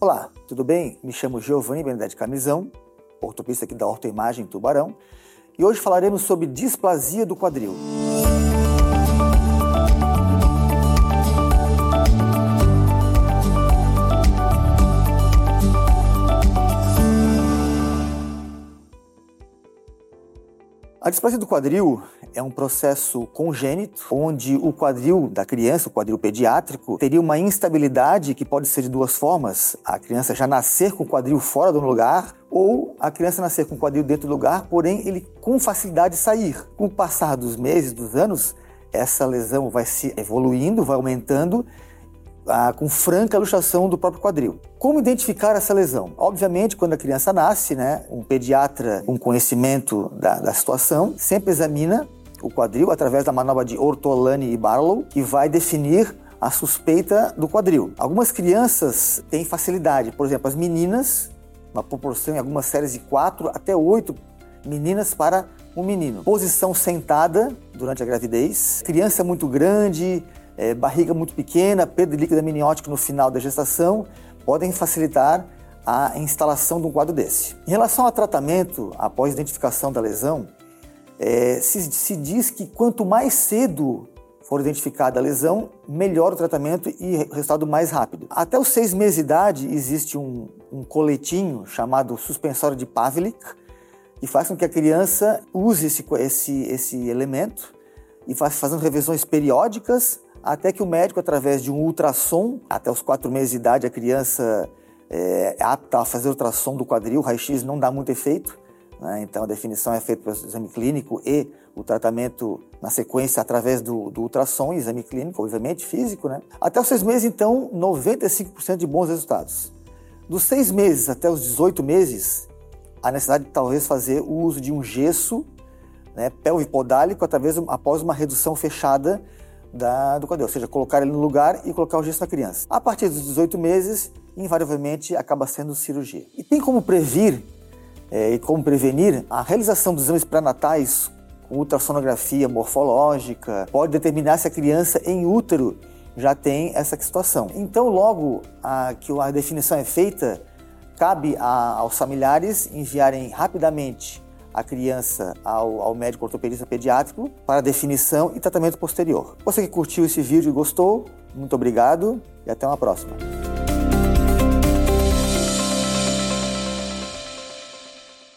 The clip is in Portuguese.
Olá, tudo bem? Me chamo Giovanni Benedetti Camisão, ortopedista aqui da Ortoimagem Tubarão, e hoje falaremos sobre displasia do quadril. A displasia do quadril é um processo congênito, onde o quadril da criança, o quadril pediátrico, teria uma instabilidade que pode ser de duas formas: a criança já nascer com o quadril fora do lugar, ou a criança nascer com o quadril dentro do lugar, porém ele com facilidade sair. Com o passar dos meses, dos anos, essa lesão vai se evoluindo, vai aumentando ah, com franca luxação do próprio quadril. Como identificar essa lesão? Obviamente, quando a criança nasce, né, um pediatra com conhecimento da, da situação sempre examina o quadril através da manobra de Ortolani e Barlow, que vai definir a suspeita do quadril. Algumas crianças têm facilidade, por exemplo, as meninas, uma proporção em algumas séries de 4 até 8 meninas para um menino. Posição sentada durante a gravidez, criança muito grande, é, barriga muito pequena, perda de líquido amniótico no final da gestação, podem facilitar a instalação de um quadro desse. Em relação ao tratamento após identificação da lesão, é, se, se diz que quanto mais cedo for identificada a lesão, melhor o tratamento e resultado mais rápido. Até os seis meses de idade existe um, um coletinho chamado suspensório de Pavlik, que faz com que a criança use esse, esse, esse elemento e faz, fazendo revisões periódicas até que o médico, através de um ultrassom, até os quatro meses de idade, a criança é, é apta a fazer ultrassom do quadril, raio-x não dá muito efeito, né? então a definição é feita pelo exame clínico e o tratamento na sequência através do, do ultrassom, exame clínico, obviamente, físico. Né? Até os seis meses, então, 95% de bons resultados. Dos seis meses até os 18 meses, a necessidade de talvez fazer o uso de um gesso né, pelvipodálico através, após uma redução fechada da, do quadril, ou seja, colocar ele no lugar e colocar o gesso na criança. A partir dos 18 meses, invariavelmente acaba sendo cirurgia. E tem como previr é, e como prevenir a realização dos exames pré-natais com ultrassonografia morfológica, pode determinar se a criança em útero já tem essa situação. Então, logo a, que a definição é feita, cabe a, aos familiares enviarem rapidamente a criança ao, ao médico ortopedista pediátrico para definição e tratamento posterior. Você que curtiu esse vídeo e gostou, muito obrigado e até uma próxima.